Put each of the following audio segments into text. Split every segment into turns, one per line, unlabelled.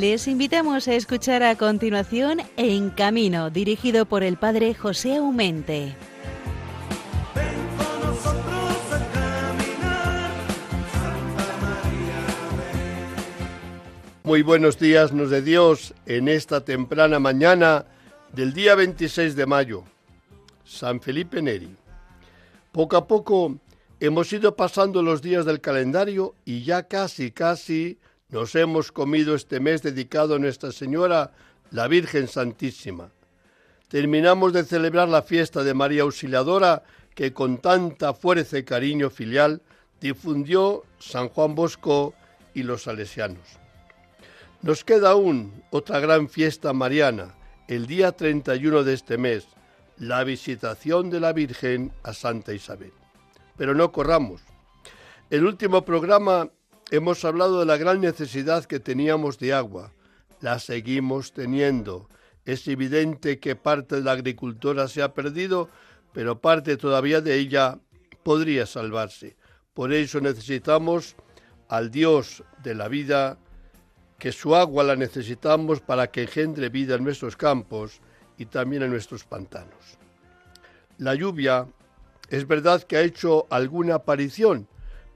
Les invitamos a escuchar a continuación En Camino, dirigido por el padre José Aumente.
Muy buenos días nos de Dios en esta temprana mañana del día 26 de mayo. San Felipe Neri. Poco a poco hemos ido pasando los días del calendario y ya casi, casi nos hemos comido este mes dedicado a Nuestra Señora, la Virgen Santísima. Terminamos de celebrar la fiesta de María Auxiliadora que con tanta fuerza y cariño filial difundió San Juan Bosco y los salesianos. Nos queda aún otra gran fiesta mariana, el día 31 de este mes, la visitación de la Virgen a Santa Isabel. Pero no corramos. El último programa hemos hablado de la gran necesidad que teníamos de agua. La seguimos teniendo. Es evidente que parte de la agricultura se ha perdido, pero parte todavía de ella podría salvarse. Por eso necesitamos al Dios de la vida, que su agua la necesitamos para que engendre vida en nuestros campos y también en nuestros pantanos. La lluvia es verdad que ha hecho alguna aparición,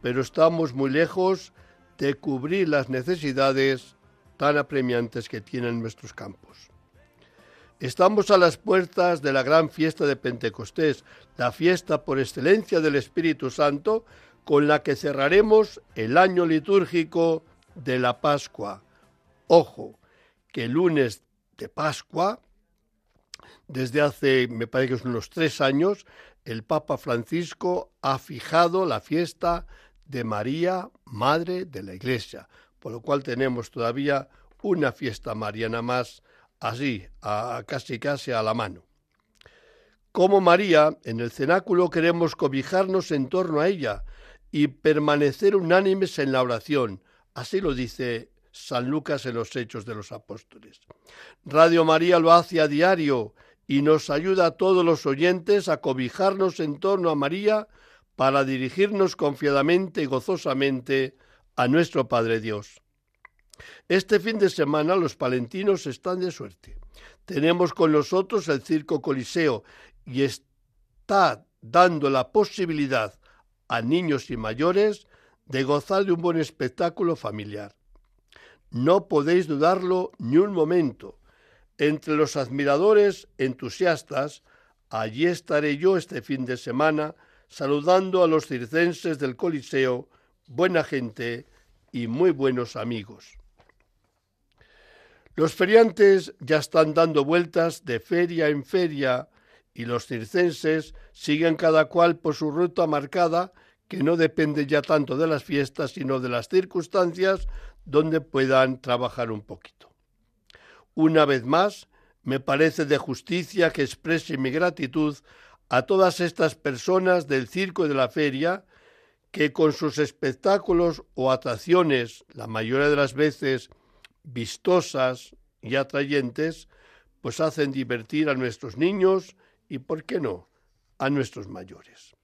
pero estamos muy lejos de cubrir las necesidades tan apremiantes que tienen nuestros campos. Estamos a las puertas de la gran fiesta de Pentecostés, la fiesta por excelencia del Espíritu Santo, con la que cerraremos el año litúrgico de la Pascua. Ojo, que el lunes de Pascua, desde hace, me parece que son unos tres años, el Papa Francisco ha fijado la fiesta de María, Madre de la Iglesia, por lo cual tenemos todavía una fiesta mariana más así, a, casi casi a la mano. Como María, en el cenáculo queremos cobijarnos en torno a ella y permanecer unánimes en la oración. Así lo dice San Lucas en los Hechos de los Apóstoles. Radio María lo hace a diario y nos ayuda a todos los oyentes a cobijarnos en torno a María para dirigirnos confiadamente y gozosamente a nuestro Padre Dios. Este fin de semana los palentinos están de suerte. Tenemos con nosotros el Circo Coliseo y está dando la posibilidad a niños y mayores de gozar de un buen espectáculo familiar. No podéis dudarlo ni un momento. Entre los admiradores entusiastas, allí estaré yo este fin de semana saludando a los circenses del Coliseo, buena gente y muy buenos amigos. Los feriantes ya están dando vueltas de feria en feria y los circenses siguen cada cual por su ruta marcada que no depende ya tanto de las fiestas sino de las circunstancias donde puedan trabajar un poquito. Una vez más, me parece de justicia que exprese mi gratitud a todas estas personas del circo y de la feria que con sus espectáculos o atracciones, la mayoría de las veces vistosas y atrayentes, pues hacen divertir a nuestros niños y, ¿por qué no?, a nuestros mayores.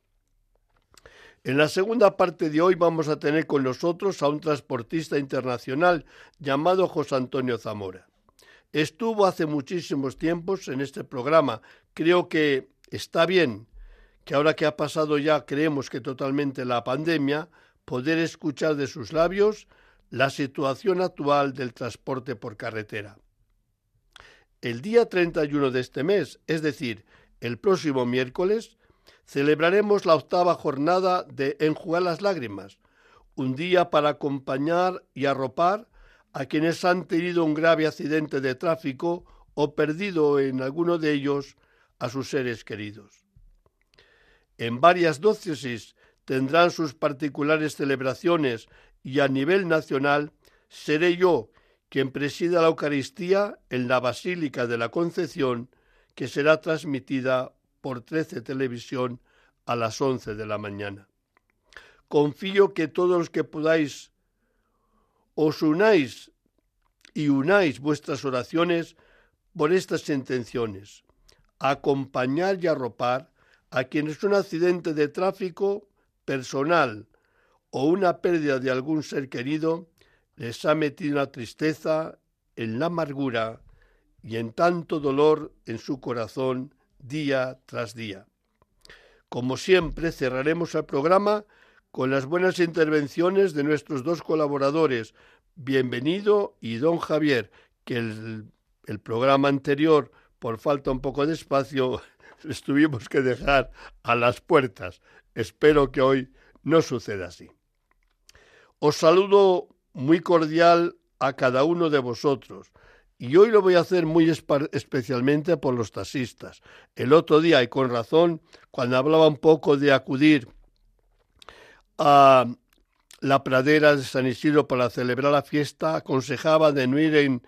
En la segunda parte de hoy vamos a tener con nosotros a un transportista internacional llamado José Antonio Zamora. Estuvo hace muchísimos tiempos en este programa. Creo que está bien que ahora que ha pasado ya, creemos que totalmente la pandemia, poder escuchar de sus labios la situación actual del transporte por carretera. El día 31 de este mes, es decir, el próximo miércoles, celebraremos la octava jornada de Enjugar las Lágrimas, un día para acompañar y arropar a quienes han tenido un grave accidente de tráfico o perdido en alguno de ellos a sus seres queridos. En varias diócesis tendrán sus particulares celebraciones y a nivel nacional seré yo quien presida la Eucaristía en la Basílica de la Concepción, que será transmitida por 13 Televisión a las 11 de la mañana. Confío que todos los que podáis os unáis y unáis vuestras oraciones por estas intenciones acompañar y arropar a quienes un accidente de tráfico personal o una pérdida de algún ser querido les ha metido una tristeza en la amargura y en tanto dolor en su corazón día tras día. Como siempre, cerraremos el programa con las buenas intervenciones de nuestros dos colaboradores, Bienvenido y Don Javier, que el, el programa anterior, por falta un poco de espacio, les tuvimos que dejar a las puertas. Espero que hoy no suceda así. Os saludo muy cordial a cada uno de vosotros. Y hoy lo voy a hacer muy especialmente por los taxistas. El otro día, y con razón, cuando hablaba un poco de acudir a la pradera de San Isidro para celebrar la fiesta, aconsejaba de no ir en,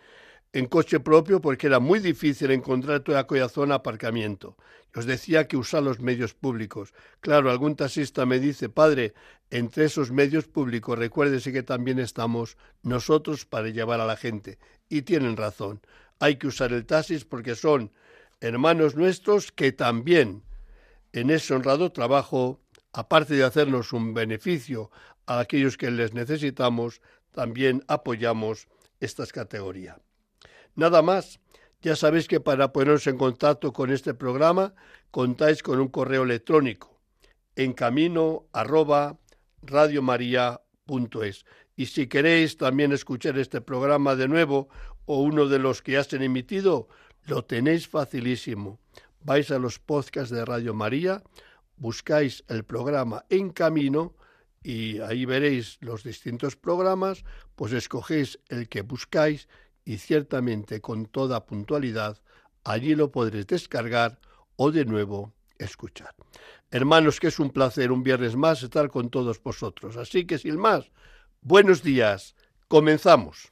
en coche propio porque era muy difícil encontrar toda aquella zona aparcamiento. Os decía que usar los medios públicos. Claro, algún taxista me dice, padre, entre esos medios públicos recuérdese que también estamos nosotros para llevar a la gente. Y tienen razón. Hay que usar el taxis porque son hermanos nuestros que también en ese honrado trabajo, aparte de hacernos un beneficio a aquellos que les necesitamos, también apoyamos estas categorías. Nada más. Ya sabéis que para poneros en contacto con este programa contáis con un correo electrónico en camino arroba. Y si queréis también escuchar este programa de nuevo o uno de los que ya se han emitido, lo tenéis facilísimo. Vais a los podcasts de Radio María, buscáis el programa En Camino y ahí veréis los distintos programas, pues escogéis el que buscáis y ciertamente con toda puntualidad allí lo podréis descargar o de nuevo escuchar. Hermanos, que es un placer un viernes más estar con todos vosotros. Así que sin más, buenos días, comenzamos.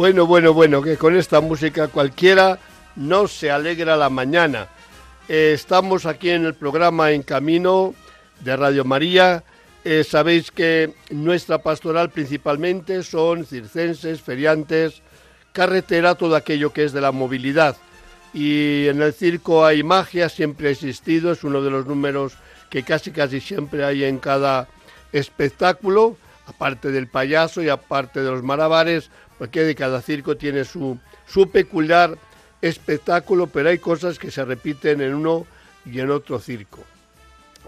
Bueno, bueno, bueno, que con esta música cualquiera no se alegra la mañana. Eh, estamos aquí en el programa En Camino de Radio María. Eh, sabéis que nuestra pastoral principalmente son circenses, feriantes, carretera, todo aquello que es de la movilidad. Y en el circo hay magia, siempre ha existido, es uno de los números que casi casi siempre hay en cada espectáculo, aparte del payaso y aparte de los malabares, porque de cada circo tiene su, su peculiar espectáculo, pero hay cosas que se repiten en uno y en otro circo.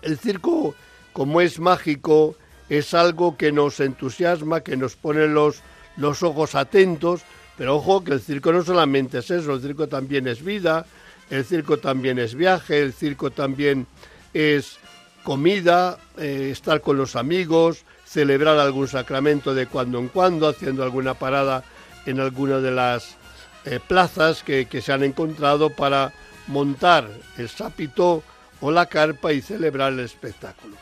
El circo, como es mágico, es algo que nos entusiasma, que nos pone los, los ojos atentos, pero ojo que el circo no solamente es eso, el circo también es vida, el circo también es viaje, el circo también es comida, eh, estar con los amigos, celebrar algún sacramento de cuando en cuando, haciendo alguna parada en alguna de las eh, plazas que, que, se han encontrado para montar el sápito o la carpa y celebrar el espectáculo.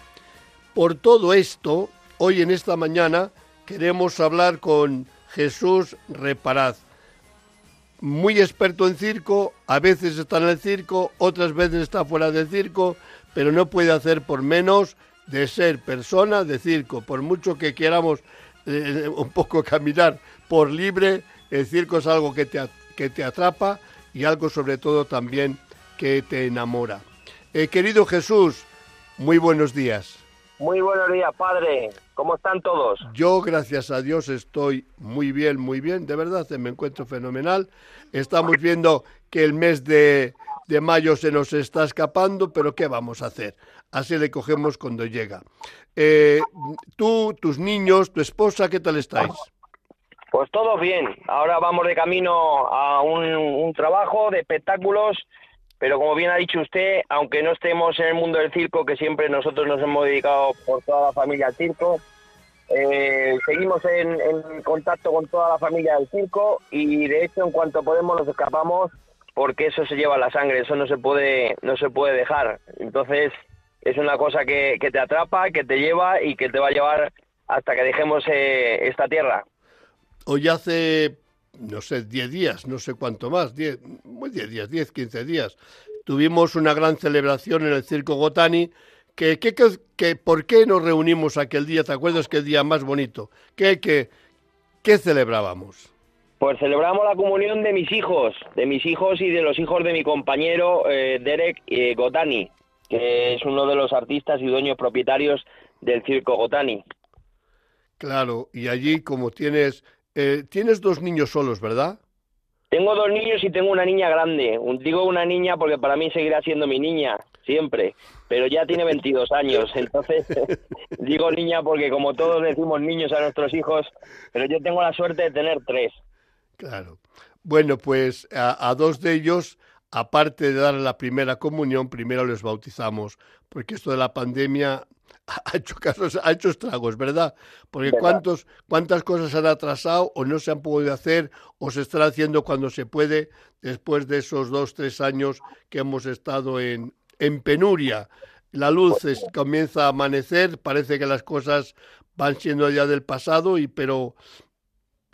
Por todo esto, hoy en esta mañana queremos hablar con Jesús Reparaz, muy experto en circo, a veces está en el circo, otras veces está fuera del circo, pero no puede hacer por menos de ser persona de circo, por mucho que queramos eh, un poco caminar por libre, el circo es algo que te, que te atrapa y algo sobre todo también que te enamora. Eh, querido Jesús, muy buenos días.
Muy buenos días, padre. ¿Cómo están todos?
Yo, gracias a Dios, estoy muy bien, muy bien. De verdad, me encuentro fenomenal. Estamos viendo que el mes de, de mayo se nos está escapando, pero ¿qué vamos a hacer? Así le cogemos cuando llega. Eh, tú tus niños, tu esposa, ¿qué tal estáis?
Pues todo bien. Ahora vamos de camino a un, trabajo de espectáculos, pero como bien ha dicho usted, aunque no estemos en el mundo del circo, que siempre nosotros nos hemos dedicado por toda la familia al circo, eh, seguimos en, en, contacto con toda la familia del circo y de hecho en cuanto podemos nos escapamos porque eso se lleva la sangre, eso no se puede, no se puede dejar. Entonces es una cosa que, que te atrapa, que te lleva y que te va a llevar hasta que dejemos eh, esta tierra.
Hoy hace, no sé, 10 días, no sé cuánto más, 10 días, 10, 15 días, tuvimos una gran celebración en el Circo Gotani. Que, que, que, ¿Por qué nos reunimos aquel día? ¿Te acuerdas que el día más bonito? ¿Qué, qué, qué celebrábamos?
Pues celebramos la comunión de mis hijos, de mis hijos y de los hijos de mi compañero eh, Derek eh, Gotani, que es uno de los artistas y dueños propietarios del Circo Gotani.
Claro, y allí como tienes, eh, tienes dos niños solos, ¿verdad?
Tengo dos niños y tengo una niña grande. Digo una niña porque para mí seguirá siendo mi niña, siempre, pero ya tiene 22 años, entonces digo niña porque como todos decimos niños a nuestros hijos, pero yo tengo la suerte de tener tres.
Claro. Bueno, pues a, dos de ellos, aparte de dar la primera comunión, primero les bautizamos, porque esto de la pandemia ha hecho casos, ha hecho estragos, ¿verdad? Porque cuántos, cuántas cosas se han atrasado o no se han podido hacer o se están haciendo cuando se puede después de esos dos, tres años que hemos estado en, en penuria. La luz comienza a amanecer, parece que las cosas van siendo ya del pasado, y pero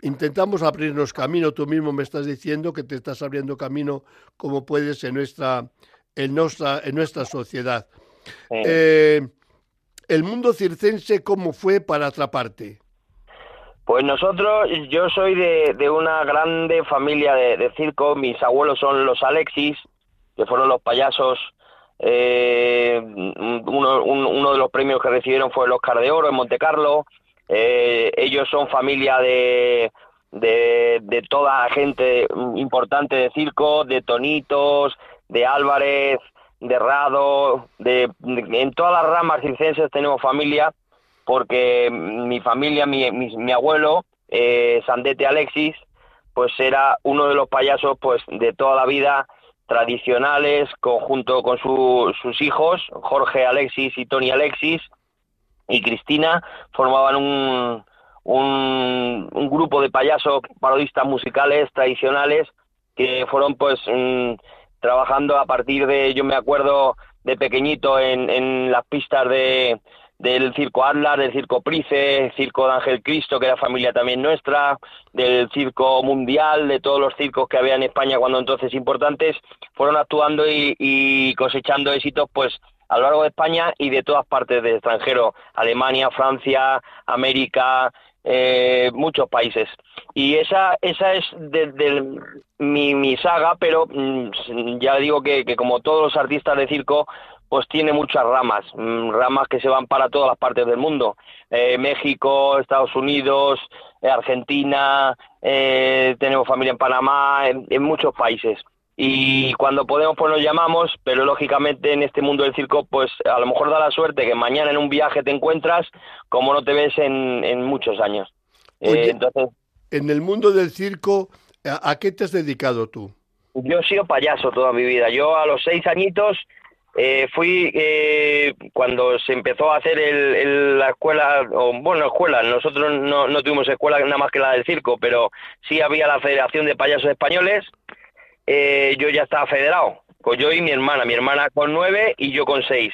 intentamos abrirnos camino. Tú mismo me estás diciendo que te estás abriendo camino como puedes en nuestra, en nuestra, en nuestra sociedad. Eh, el mundo circense, ¿cómo fue para atraparte?
Pues nosotros, yo soy de, una grande familia de, circo. Mis abuelos son los Alexis, que fueron los payasos. Eh, uno, uno de los premios que recibieron fue el Oscar de Oro en Monte Carlo. Eh, ellos son familia de, de, toda la gente importante de circo, de Tonitos, de Álvarez, de Rado, de, en todas las ramas circenses tenemos familia, porque mi familia, mi, mi, abuelo, eh, Sandete Alexis, pues era uno de los payasos pues de toda la vida tradicionales, junto con sus hijos, Jorge Alexis y Tony Alexis, y Cristina formaban un, un, grupo de payasos parodistas musicales tradicionales que fueron pues mm, trabajando a partir de, yo me acuerdo de pequeñito en, en las pistas de, del Circo Atlas, del Circo Price, Circo de Ángel Cristo, que era familia también nuestra, del Circo Mundial, de todos los circos que había en España cuando entonces importantes, fueron actuando y, y cosechando éxitos pues a lo largo de España y de todas partes del extranjero, Alemania, Francia, América, eh, muchos países. Y esa, esa es de, mi, mi, saga, pero mm, ya digo que, que, como todos los artistas de circo, pues tiene muchas ramas, mm, ramas que se van para todas las partes del mundo. Eh, México, Estados Unidos, eh, Argentina, tenemos familia en Panamá, en muchos países y cuando podemos pues nos llamamos, pero lógicamente en este mundo del circo pues a lo mejor da la suerte que mañana en un viaje te encuentras como no te ves en, en muchos años.
Eh, entonces, en el mundo del circo, ¿a, qué te has dedicado tú?
Yo he sido payaso toda mi vida. Yo a los seis añitos eh, fui eh, cuando se empezó a hacer el, la escuela, o bueno, escuela, nosotros no, no tuvimos escuela nada más que la del circo, pero sí había la Federación de Payasos Españoles eh, yo ya estaba federado. Pues yo y mi hermana, mi hermana con nueve y yo con seis.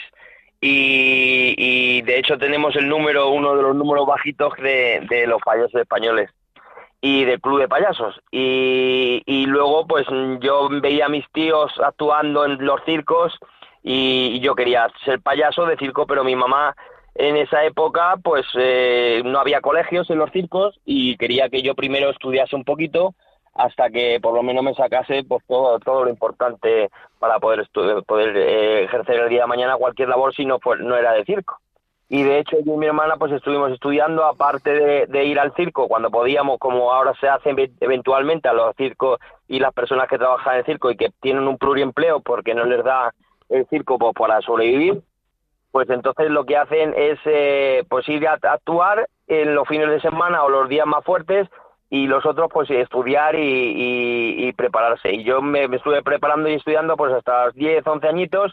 Y, de hecho tenemos el número, uno de los números bajitos de, los payasos españoles y del club de payasos. Y, y, luego pues yo veía a mis tíos actuando en los circos y, yo quería ser payaso de circo, pero mi mamá en esa época pues eh, no había colegios en los circos y quería que yo primero estudiase un poquito hasta que por lo menos me sacase pues todo, todo lo importante para poder, poder eh, ejercer el día de mañana cualquier labor si no, pues, no era de circo. Y de hecho yo y mi hermana pues estuvimos estudiando, aparte de, ir al circo, cuando podíamos, como ahora se hace eventualmente a los circos y las personas que trabajan en el circo y que tienen un pluriempleo porque no les da el circo pues, para sobrevivir, pues entonces lo que hacen es eh, pues ir a actuar en los fines de semana o los días más fuertes y los otros pues estudiar y, prepararse. Y yo me, estuve preparando y estudiando pues hasta los 10, 11 añitos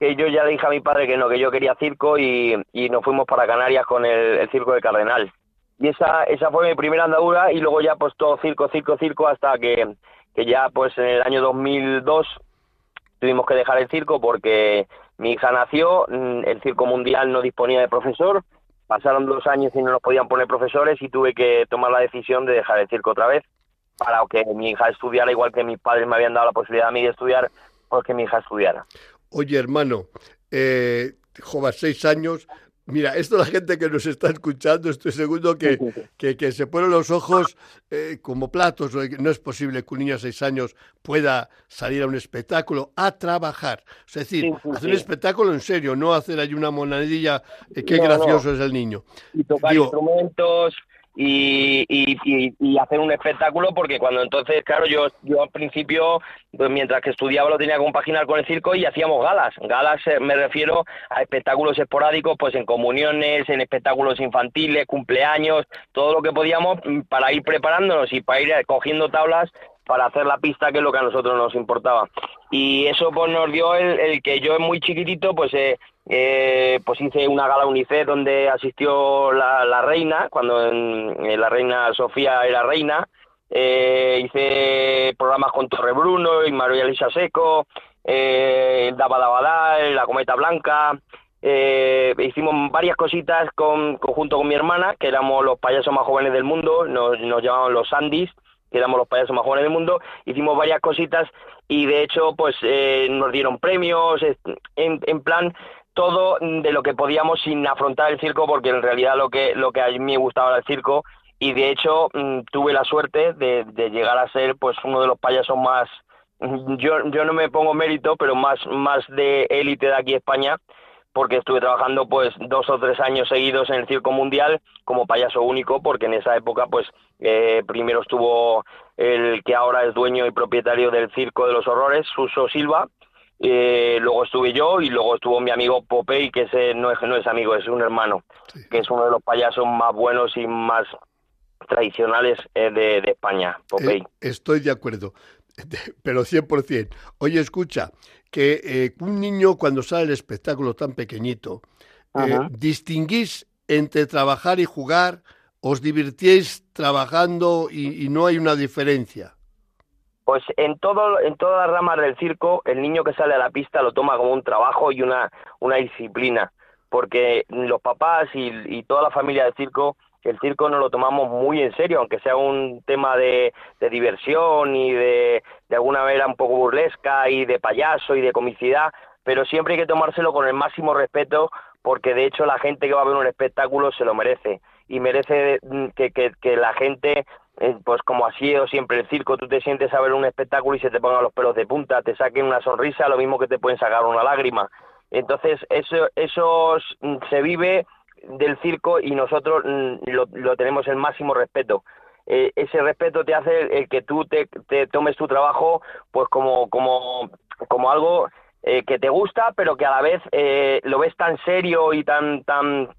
que yo ya le dije a mi padre que no, que yo quería circo y, nos fuimos para Canarias con el, circo de Cardenal. Y esa, esa fue mi primera andadura y luego ya pues todo circo, circo, circo hasta que, que ya pues en el año 2002 tuvimos que dejar el circo porque mi hija nació, mm, el circo mundial no disponía de profesor, pasaron dos años y no nos podían poner profesores y tuve que tomar la decisión de dejar el circo otra vez para que mi hija estudiara igual que mis padres me habían dado la posibilidad a mí de estudiar, pues que mi hija estudiara.
Oye, hermano, eh, seis años, Mira, esto la gente que nos está escuchando, estoy seguro que, que, se ponen los ojos eh, como platos. No es posible que un niño de seis años pueda salir a un espectáculo, a trabajar. Es decir, hacer un espectáculo en serio, no hacer ahí una monadilla, eh, qué gracioso es el niño.
Y tocar instrumentos, y, y, hacer un espectáculo porque cuando entonces, claro, yo, yo al principio, pues mientras que estudiaba lo tenía que compaginar con el circo y hacíamos galas. Galas eh, me refiero a espectáculos esporádicos, pues en comuniones, en espectáculos infantiles, cumpleaños, todo lo que podíamos mm, para ir preparándonos y para ir eh, cogiendo tablas para hacer la pista que es lo que a nosotros nos importaba y eso pues nos dio el, el que yo muy chiquitito pues eh, eh, pues hice una gala UNICEF donde asistió la, reina, cuando eh, la reina Sofía era reina. Eh, hice programas con Torre Bruno y María Elisa Seco, eh, Daba La Cometa Blanca. hicimos varias cositas con, junto con mi hermana, que éramos los payasos más jóvenes del mundo, nos, nos llamaban los Sandys, que éramos los payasos más jóvenes del mundo. Hicimos varias cositas y de hecho pues nos dieron premios en, en plan todo de lo que podíamos sin afrontar el circo, porque en realidad lo que, lo que a mí me gustaba era el circo, y de hecho mm, tuve la suerte de, llegar a ser pues uno de los payasos más, yo, yo no me pongo mérito, pero más, más de élite de aquí España, porque estuve trabajando pues dos o tres años seguidos en el circo mundial como payaso único, porque en esa época pues eh, primero estuvo el que ahora es dueño y propietario del Circo de los Horrores, Suso Silva, eh, luego estuve yo y luego estuvo mi amigo Popey, que ese no es, no es amigo, es un hermano, que es uno de los payasos más buenos y más tradicionales eh, de, España, Popey. Eh,
estoy de acuerdo, pero 100%. Oye, escucha, que un niño cuando sale el espectáculo tan pequeñito, distinguís entre trabajar y jugar, os divirtiéis trabajando y no hay una diferencia.
Pues en todo, en todas las ramas del circo, el niño que sale a la pista lo toma como un trabajo y una, una disciplina, porque los papás y, toda la familia del circo, el circo no lo tomamos muy en serio, aunque sea un tema de, diversión y de, de alguna manera un poco burlesca y de payaso y de comicidad, pero siempre hay que tomárselo con el máximo respeto, porque de hecho la gente que va a ver un espectáculo se lo merece y merece que, que, que la gente eh, pues como ha sido siempre el circo, tú te sientes a ver un espectáculo y se te pongan los pelos de punta, te saquen una sonrisa, lo mismo que te pueden sacar una lágrima. Entonces, eso, eso mm, se vive del circo y nosotros mm, lo, tenemos el máximo respeto. Eh, ese respeto te hace el que tú te, tomes tu trabajo pues como, como, como algo eh, que te gusta, pero que a la vez lo ves tan serio y tan, tan,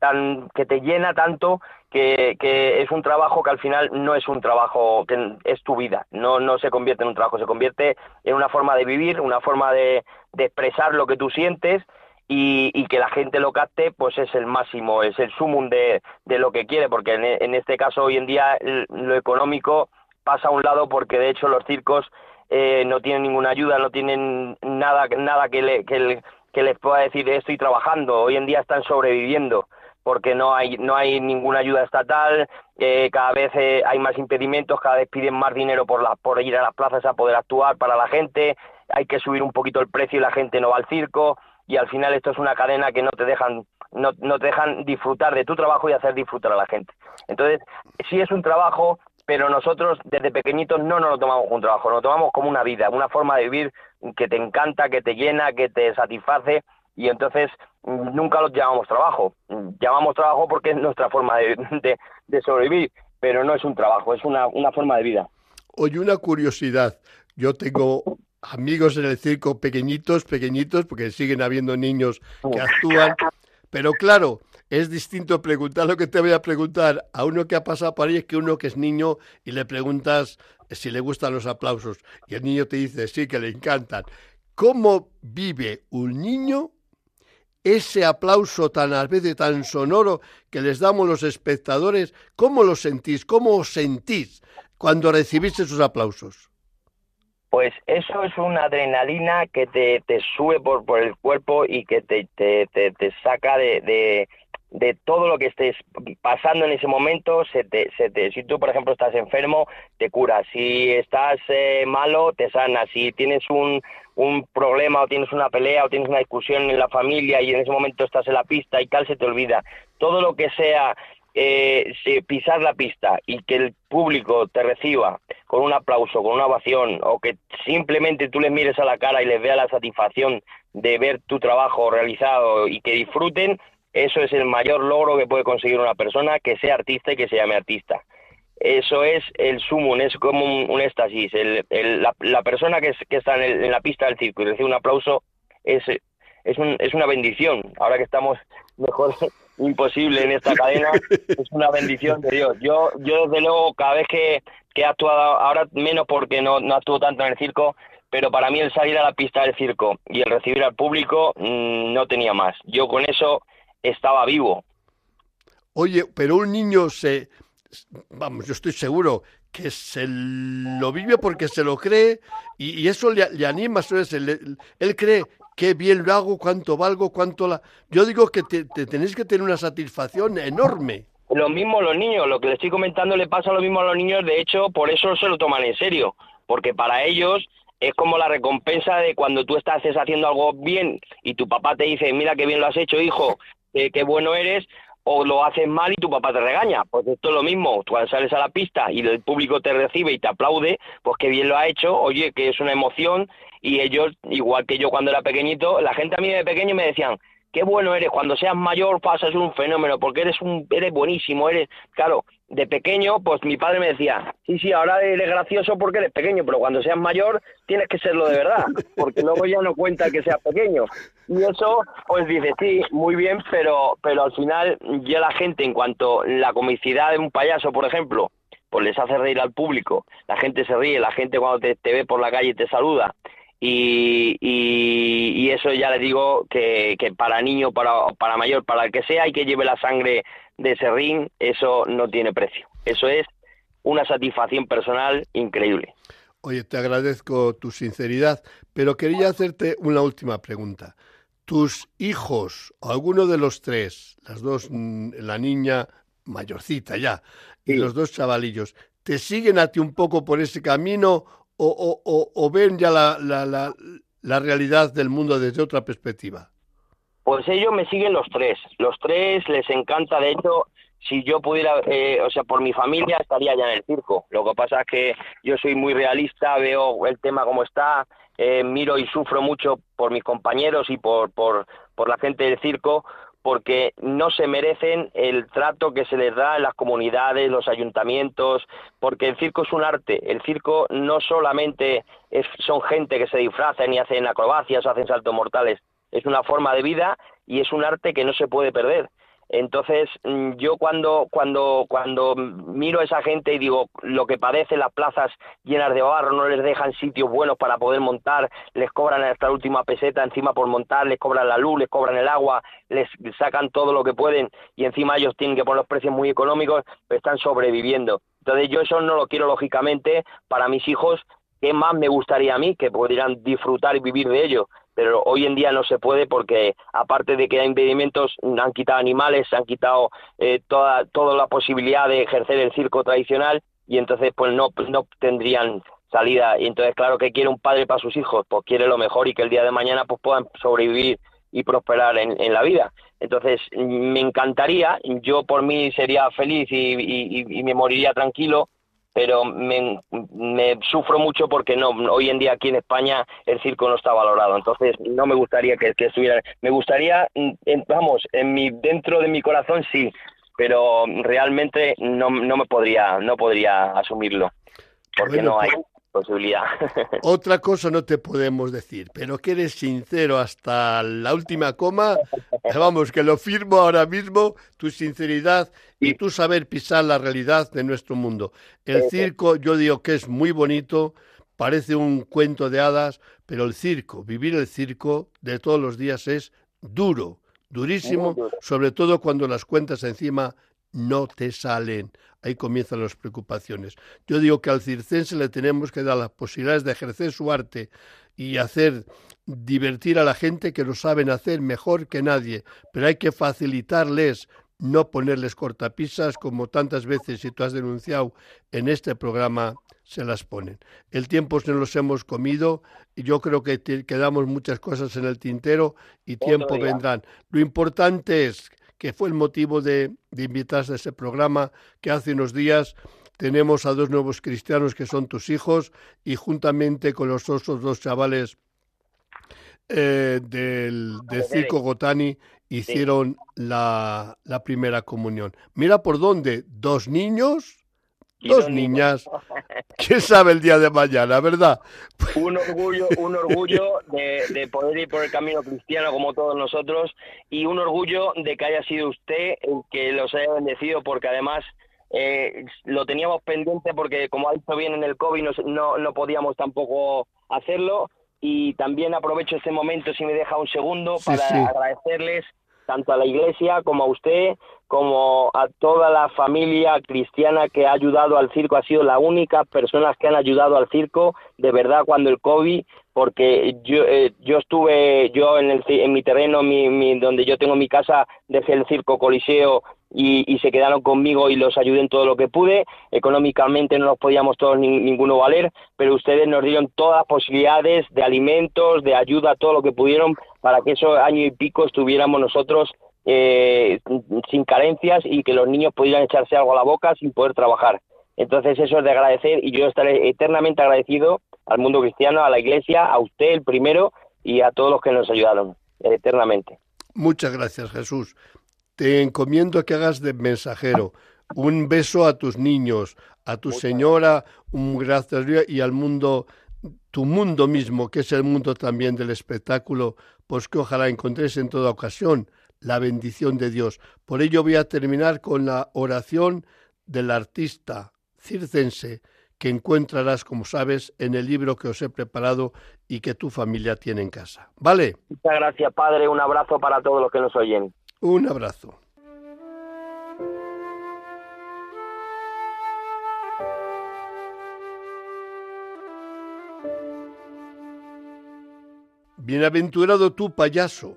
tan que te llena tanto que, que, es un trabajo que al final no es un trabajo que es tu vida, no, no se convierte en un trabajo, se convierte en una forma de vivir, una forma de, de expresar lo que tú sientes y, y, que la gente lo capte, pues es el máximo, es el sumum de, de lo que quiere, porque en, en, este caso hoy en día lo económico pasa a un lado porque de hecho los circos eh, no tienen ninguna ayuda, no tienen nada, nada que, le, que, que les pueda decir estoy trabajando, hoy en día están sobreviviendo porque no hay no hay ninguna ayuda estatal, eh, cada vez eh, hay más impedimentos, cada vez piden más dinero por la, por ir a las plazas a poder actuar para la gente, hay que subir un poquito el precio y la gente no va al circo y al final esto es una cadena que no te dejan no, no te dejan disfrutar de tu trabajo y hacer disfrutar a la gente. Entonces, sí es un trabajo, pero nosotros desde pequeñitos no nos lo tomamos como un trabajo, nos lo tomamos como una vida, una forma de vivir que te encanta, que te llena, que te satisface y entonces nunca los llamamos trabajo. Llamamos trabajo porque es nuestra forma de, de, sobrevivir, pero no es un trabajo, es una, una forma de vida.
Oye, una curiosidad. Yo tengo amigos en el circo pequeñitos, pequeñitos, porque siguen habiendo niños que actúan. Pero claro, es distinto preguntar lo que te voy a preguntar a uno que ha pasado por ahí que uno que es niño y le preguntas si le gustan los aplausos y el niño te dice sí, que le encantan. ¿Cómo vive un niño ese aplauso tan a veces tan sonoro que les damos los espectadores? ¿Cómo lo sentís? ¿Cómo os sentís cuando recibiste esos aplausos?
Pues eso es una adrenalina que te, te sube por, por el cuerpo y que te, te, te, saca de, de, todo lo que estés pasando en ese momento. Se te, se si tú, por ejemplo, estás enfermo, te curas. Si estás eh, malo, te sanas. Si tienes un, un problema o tienes una pelea o tienes una discusión en la familia y en ese momento estás en la pista y tal, se te olvida. Todo lo que sea eh, pisar la pista y que el público te reciba con un aplauso, con una ovación, o que simplemente tú les mires a la cara y les veas la satisfacción de ver tu trabajo realizado y que disfruten, eso es el mayor logro que puede conseguir una persona que sea artista y que se llame artista. Eso es el sumo, es como un, éxtasis. la, persona que, está en, la pista del circo y recibe un aplauso es, es, es una bendición. Ahora que estamos mejor imposible en esta cadena, es una bendición de Dios. Yo, yo desde luego, cada vez que, he actuado, ahora menos porque no, no actúo tanto en el circo, pero para mí el salir a la pista del circo y el recibir al público mm, no tenía más. Yo con eso estaba vivo.
Oye, pero un niño se, vamos, yo estoy seguro que se lo vive porque se lo cree y, eso le, anima, él, él cree qué bien lo hago, cuánto valgo, cuánto la... Yo digo que te, tenéis que tener una satisfacción enorme.
Lo mismo los niños, lo que le estoy comentando le pasa lo mismo a los niños, de hecho, por eso se lo toman en serio, porque para ellos es como la recompensa de cuando tú estás haciendo algo bien y tu papá te dice, mira qué bien lo has hecho, hijo, qué bueno eres, o lo haces mal y tu papá te regaña. Pues esto es lo mismo, cuando sales a la pista y el público te recibe y te aplaude, pues qué bien lo ha hecho, oye, que es una emoción y ellos, igual que yo cuando era pequeñito, la gente a mí de pequeño me decían, qué bueno eres, cuando seas mayor pasas un fenómeno, porque eres un eres buenísimo, eres, claro, de pequeño, pues mi padre me decía, sí, sí, ahora eres gracioso porque eres pequeño, pero cuando seas mayor tienes que serlo de verdad, porque luego ya no cuenta que seas pequeño. Y eso, pues dice, sí, muy bien, pero, pero al final ya la gente, en cuanto la comicidad de un payaso, por ejemplo, pues les hace reír al público, la gente se ríe, la gente cuando te, te ve por la calle te saluda, y, y, eso ya le digo que, que para niño, para, para mayor, para el que sea y que lleve la sangre de ese ring, eso no tiene precio. Eso es una satisfacción personal increíble.
Oye, te agradezco tu sinceridad, pero quería hacerte una última pregunta. ¿Tus hijos, alguno de los tres, las dos, mm, la niña mayorcita ya, y los dos chavalillos, ¿te siguen a ti un poco por ese camino o, o, o ven ya la, la, la, la realidad del mundo desde otra perspectiva?
Pues ellos me siguen los tres. Los tres les encanta. De hecho, si yo pudiera, eh, o sea, por mi familia estaría ya en el circo. Lo que pasa es que yo soy muy realista, veo el tema como está, eh, miro y sufro mucho por mis compañeros y por, por, por la gente del circo, porque no se merecen el trato que se les da en las comunidades, los ayuntamientos, porque el circo es un arte. El circo no solamente es, son gente que se disfrazan y hacen acrobacias o hacen saltos mortales es una forma de vida y es un arte que no se puede perder. Entonces, mm, yo cuando, cuando, cuando miro a esa gente y digo lo que padece las plazas llenas de barro, no les dejan sitios buenos para poder montar, les cobran hasta la última peseta encima por montar, les cobran la luz, les cobran el agua, les sacan todo lo que pueden y encima ellos tienen que poner los precios muy económicos, pues están sobreviviendo. Entonces, yo eso no lo quiero lógicamente para mis hijos, ¿qué más me gustaría a mí que pudieran disfrutar y vivir de ello? Pero hoy en día no se puede porque aparte de que hay impedimentos, han quitado animales, han quitado eh, toda, toda la posibilidad de ejercer el circo tradicional y entonces pues no, no tendrían salida. Y entonces claro que quiere un padre para sus hijos, pues quiere lo mejor y que el día de mañana pues puedan sobrevivir y prosperar en, en la vida. Entonces me encantaría, yo por mí sería feliz y, y me moriría tranquilo pero me, sufro mucho porque no hoy en día aquí en España el circo no está valorado entonces no me gustaría que, estuviera me gustaría vamos en mi dentro de mi corazón sí pero realmente no, no me podría no podría asumirlo porque no hay posibilidad.
Otra cosa no te podemos decir, pero que eres sincero hasta la última coma, vamos, que lo firmo ahora mismo, tu sinceridad y tu saber pisar la realidad de nuestro mundo. El circo, yo digo que es muy bonito, parece un cuento de hadas, pero el circo, vivir el circo de todos los días es duro, durísimo, sobre todo cuando las cuentas encima no te salen. Ahí comienzan las preocupaciones. Yo digo que al circense le tenemos que dar las posibilidades de ejercer su arte y hacer divertir a la gente que lo saben hacer mejor que nadie, pero hay que facilitarles, no ponerles cortapisas como tantas veces, y tú has denunciado en este programa, se las ponen. El tiempo se los hemos comido y yo creo que quedamos muchas cosas en el tintero y tiempo vendrán. Lo importante es que fue el motivo de, invitarse a ese programa, que hace unos días tenemos a dos nuevos cristianos que son tus hijos y juntamente con los otros dos chavales eh, del, Circo Gotani hicieron la, la primera comunión. Mira por dónde, dos niños Dos niñas. ¿Quién sabe el día de mañana, verdad?
Un orgullo, un orgullo de, poder ir por el camino cristiano como todos nosotros y un orgullo de que haya sido usted el que los haya bendecido porque además eh, lo teníamos pendiente porque como ha dicho bien en el COVID no, no, podíamos tampoco hacerlo y también aprovecho este momento si me deja un segundo para agradecerles tanto a la iglesia como a usted, como a toda la familia cristiana que ha ayudado al circo. Ha sido la única persona que han ayudado al circo, de verdad, cuando el COVID, porque yo, eh, yo estuve, yo en, el, en mi terreno, mi, donde yo tengo mi casa, dejé el circo Coliseo y, se quedaron conmigo y los ayudé en todo lo que pude. Económicamente no nos podíamos todos ninguno valer, pero ustedes nos dieron todas las posibilidades de alimentos, de ayuda, todo lo que pudieron para que esos año y pico estuviéramos nosotros eh, sin carencias y que los niños pudieran echarse algo a la boca sin poder trabajar. Entonces eso es de agradecer y yo estaré eternamente agradecido al mundo cristiano, a la iglesia, a usted el primero y a todos los que nos ayudaron, eternamente.
Muchas gracias Jesús. Te encomiendo que hagas de mensajero. Un beso a tus niños, a tu señora, un gracias y al mundo, tu mundo mismo, que es el mundo también del espectáculo, pues que ojalá encontréis en toda ocasión la bendición de Dios. Por ello voy a terminar con la oración del artista circense que encontrarás, como sabes, en el libro que os he preparado y que tu familia tiene en casa. ¿Vale?
Muchas gracias, Padre. Un abrazo para todos los que nos oyen.
Un abrazo. Bienaventurado tú, payaso,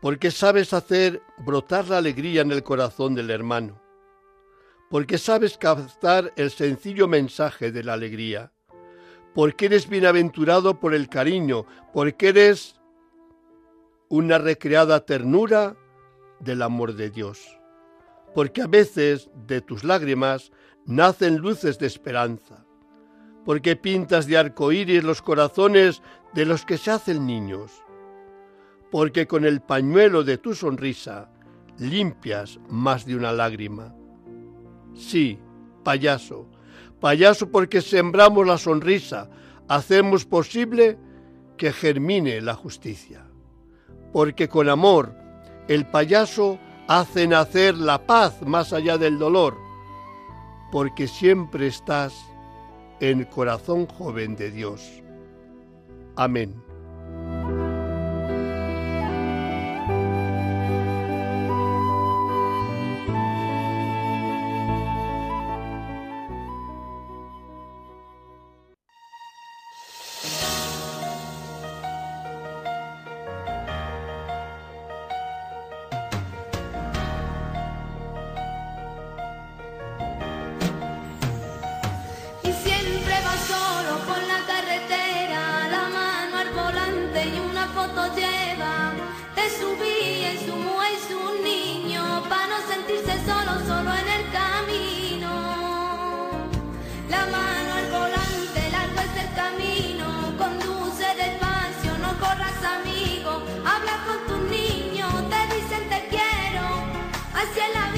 porque sabes hacer brotar la alegría en el corazón del hermano, porque sabes captar el sencillo mensaje de la alegría, porque eres bienaventurado por el cariño, porque eres una recreada ternura del amor de Dios, porque a veces de tus lágrimas nacen luces de esperanza, porque pintas de arco iris los corazones de los que se hacen niños, porque con el pañuelo de tu sonrisa limpias más de una lágrima. Sí, payaso, payaso porque sembramos la sonrisa, hacemos posible que germine la justicia. Porque con amor el payaso hace nacer la paz más allá del dolor, porque siempre estás en el corazón joven de Dios. Amén.
Te subí en su muelle su niño, para no sentirse solo, solo en el camino. La mano al volante, largo es el camino, conduce despacio, no corras amigo, habla con tu niño, te dicen te quiero, hacia la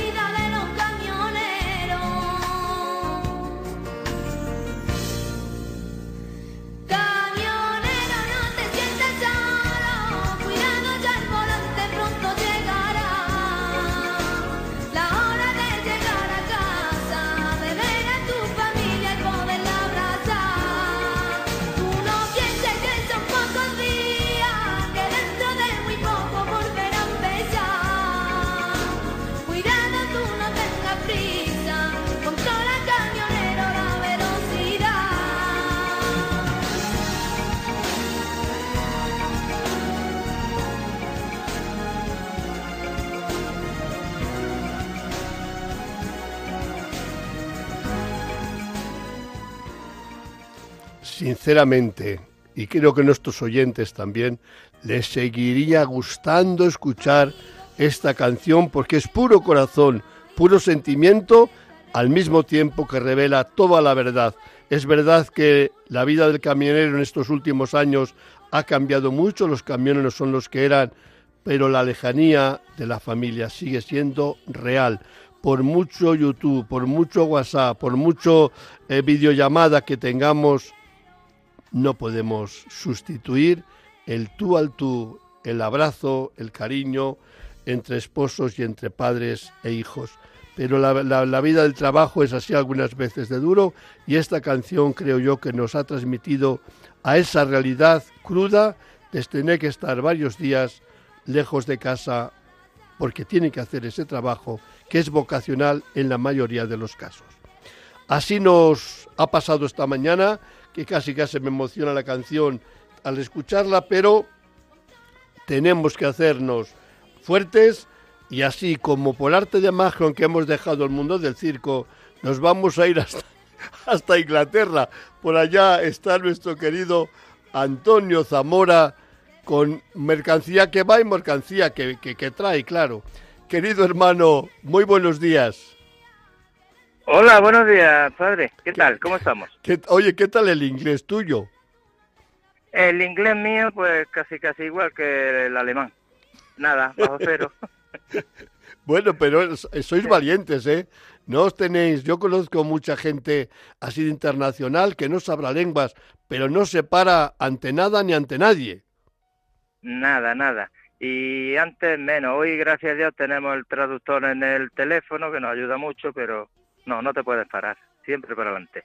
sinceramente, y creo que nuestros oyentes también, les seguiría gustando escuchar esta canción porque es puro corazón, puro sentimiento, al mismo tiempo que revela toda la verdad. Es verdad que la vida del camionero en estos últimos años ha cambiado mucho, los camiones no son los que eran, pero la lejanía de la familia sigue siendo real. Por mucho YouTube, por mucho WhatsApp, por mucho eh, videollamada que tengamos, no podemos sustituir el tú al tú, el abrazo, el cariño entre esposos y entre padres e hijos. Pero la, vida del trabajo es así algunas veces de duro y esta canción creo yo que nos ha transmitido a esa realidad cruda de tener que estar varios días lejos de casa porque tiene que hacer ese trabajo que es vocacional en la mayoría de los casos. Así nos ha pasado esta mañana, que casi casi me emociona la canción al escucharla, pero tenemos que hacernos fuertes y así como por arte de magia que hemos dejado el mundo del circo, nos vamos a ir hasta, Inglaterra. Por allá está nuestro querido Antonio Zamora con mercancía que va y mercancía que, que, trae, claro. Querido hermano, muy buenos días.
Hola, buenos días, padre. ¿Qué, tal? ¿Cómo estamos?
oye, ¿qué tal el inglés tuyo?
El inglés mío, pues casi casi igual que el alemán. Nada, bajo cero.
bueno, pero sois valientes, ¿eh? No os tenéis, yo conozco mucha gente así de internacional que no sabrá lenguas, pero no se para ante nada ni ante nadie.
Nada, nada. Y antes menos. Hoy, gracias a Dios, tenemos el traductor en el teléfono que nos ayuda mucho, pero no, no te puedes parar. Siempre para adelante.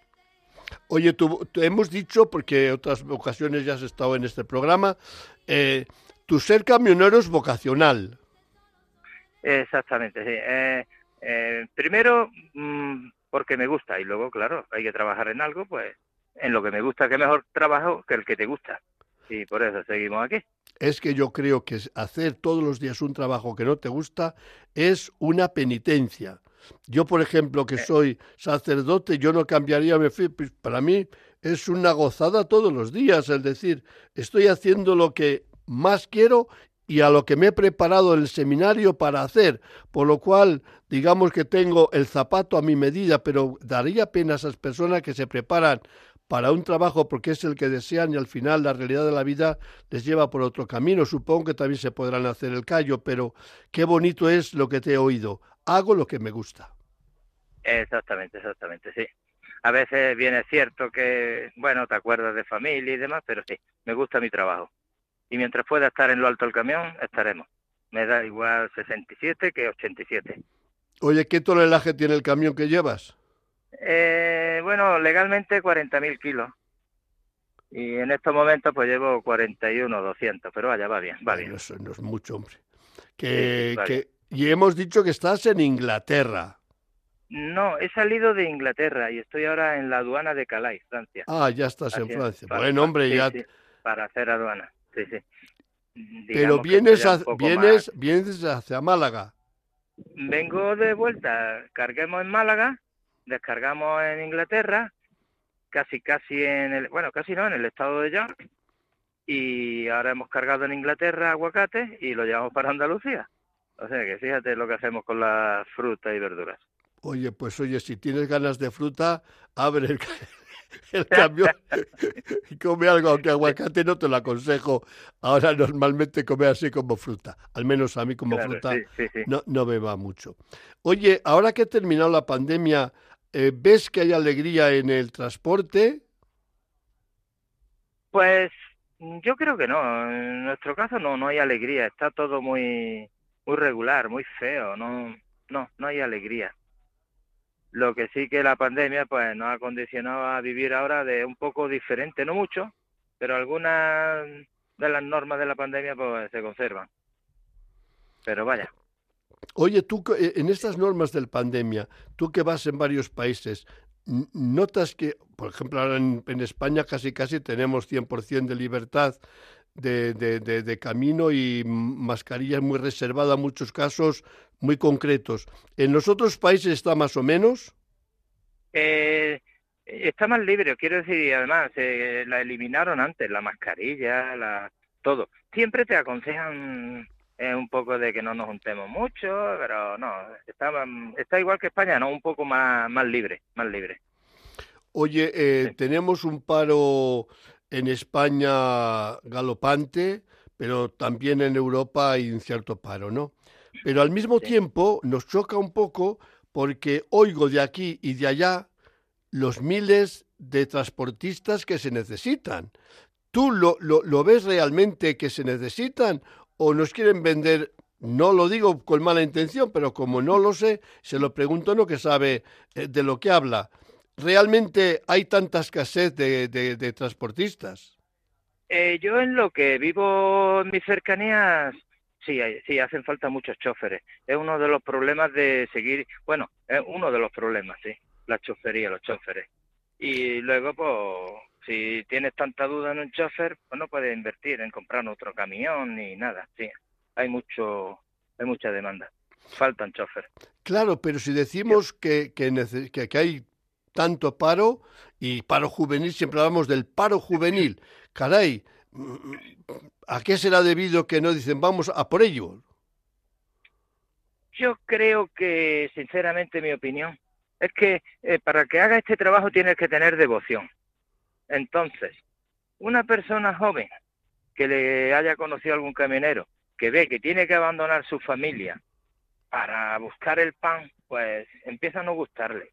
Oye, tú, hemos dicho, porque otras ocasiones ya has estado en este programa, eh, tu ser camionero es vocacional.
Exactamente, sí. Eh, eh, primero, mm, porque me gusta y luego, claro, hay que trabajar en algo, pues en lo que me gusta, que mejor trabajo que el que te gusta. Y por eso seguimos aquí.
Es que yo creo que hacer todos los días un trabajo que no te gusta es una penitencia. Yo, por ejemplo, que eh. soy sacerdote, yo no cambiaría mi fe. Pues, para mí es una gozada todos los días, es decir, estoy haciendo lo que más quiero y a lo que me he preparado en el seminario para hacer, por lo cual digamos que tengo el zapato a mi medida, pero daría pena a esas personas que se preparan para un trabajo porque es el que desean y al final la realidad de la vida les lleva por otro camino. Supongo que también se podrán hacer el callo, pero qué bonito es lo que te he oído. Hago lo que me gusta.
Exactamente, exactamente, sí. A veces viene cierto que, bueno, te acuerdas de familia y demás, pero sí, me gusta mi trabajo y mientras pueda estar en lo alto del camión, estaremos. Me da igual 67 que 87.
Oye, ¿qué tonelaje tiene el camión que llevas?
Eh, bueno, legalmente 40.000 kilos. Y en estos momentos pues llevo 41, 200, pero vaya, va bien, va bien.
Eso no es mucho, hombre. Que, que, y hemos dicho que estás en Inglaterra.
No, he salido de Inglaterra y estoy ahora en la aduana de Calais, Francia.
Ah, ya estás en Francia. bueno, hombre, ya...
para hacer aduana sí,
Pero vienes, vienes, vienes hacia Málaga.
Vengo de vuelta, carguemos en Málaga, descargamos en Inglaterra, casi casi en el, bueno, casi no, en el estado de York, y ahora hemos cargado en Inglaterra aguacate y lo llevamos para Andalucía. O sea que fíjate lo que hacemos con las frutas y verduras.
Oye, pues oye, si tienes ganas de fruta, abre el, el camión y come algo, aunque aguacate no te lo aconsejo. Ahora normalmente come así como fruta, al menos a mí como fruta No, no me va mucho. Oye, ahora que ha terminado la pandemia, eh, ¿ves que hay alegría en el transporte?
Pues yo creo que no. En nuestro caso no, no hay alegría. Está todo muy, muy regular, muy feo. No, no, no hay alegría. Lo que sí que la pandemia pues nos ha condicionado a vivir ahora de un poco diferente, no mucho, pero algunas de las normas de la pandemia pues se conservan. Pero vaya.
Oye, tú eh, en estas normas de la pandemia, tú que vas en varios países, notas que, por ejemplo, ahora en, en España casi casi tenemos 100% de libertad de, de, de, camino y mascarillas muy reservadas, muchos casos muy concretos. ¿En los otros países está más o menos?
Eh, está más libre, quiero decir, y además eh, la eliminaron antes, la mascarilla, la todo. Siempre te aconsejan eh, un poco de que no nos juntemos mucho, pero no, está, está igual que España, no, un poco más, más libre, más libre.
Oye, eh, tenemos un paro en España galopante, pero también en Europa hay un cierto paro, ¿no? Pero al mismo tiempo nos choca un poco porque oigo de aquí y de allá los miles de transportistas que se necesitan. ¿Tú lo, lo, ves realmente que se necesitan o nos quieren vender? No lo digo con mala intención, pero como no lo sé, se lo pregunto a uno que sabe eh, de lo que habla. ¿Realmente hay tanta escasez de, de, transportistas?
Eh, yo en lo que vivo en mis cercanías, sí, sí, hacen falta muchos choferes. Es uno de los problemas de seguir, bueno, es uno de los problemas, sí la chofería, los choferes. Y luego, pues, si tienes tanta duda en un chofer, pues no puedes invertir en comprar otro camión ni nada. Sí, hay mucho, hay mucha demanda. Faltan choferes.
Claro, pero si decimos que, que, que, hay tanto paro y paro juvenil, siempre hablamos del paro juvenil. Caray, ¿a qué será debido que no dicen vamos a por ello?
Yo creo que, sinceramente, mi opinión, es que eh, para que haga este trabajo tienes que tener devoción. Entonces, una persona joven que le haya conocido a algún camionero, que ve que tiene que abandonar su familia para buscar el pan, pues empieza a no gustarle.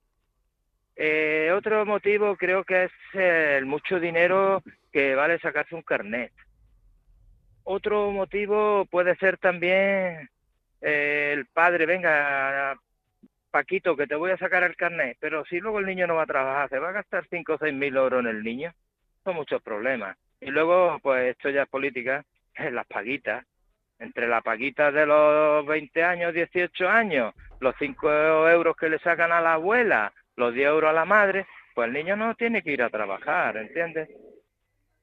Eh, otro motivo creo que es el mucho dinero que vale sacarse un carnet. Otro motivo puede ser también eh, el padre, venga, Paquito, que te voy a sacar el carnet, pero si luego el niño no va a trabajar, se va a gastar 5 o 6 mil euros en el niño, son muchos problemas. Y luego, pues esto ya es política, las paguitas. Entre la paguita de los 20 años, 18 años, los 5 euros que le sacan a la abuela, los 10 euros a la madre, pues el niño no tiene que ir a trabajar, ¿entiendes?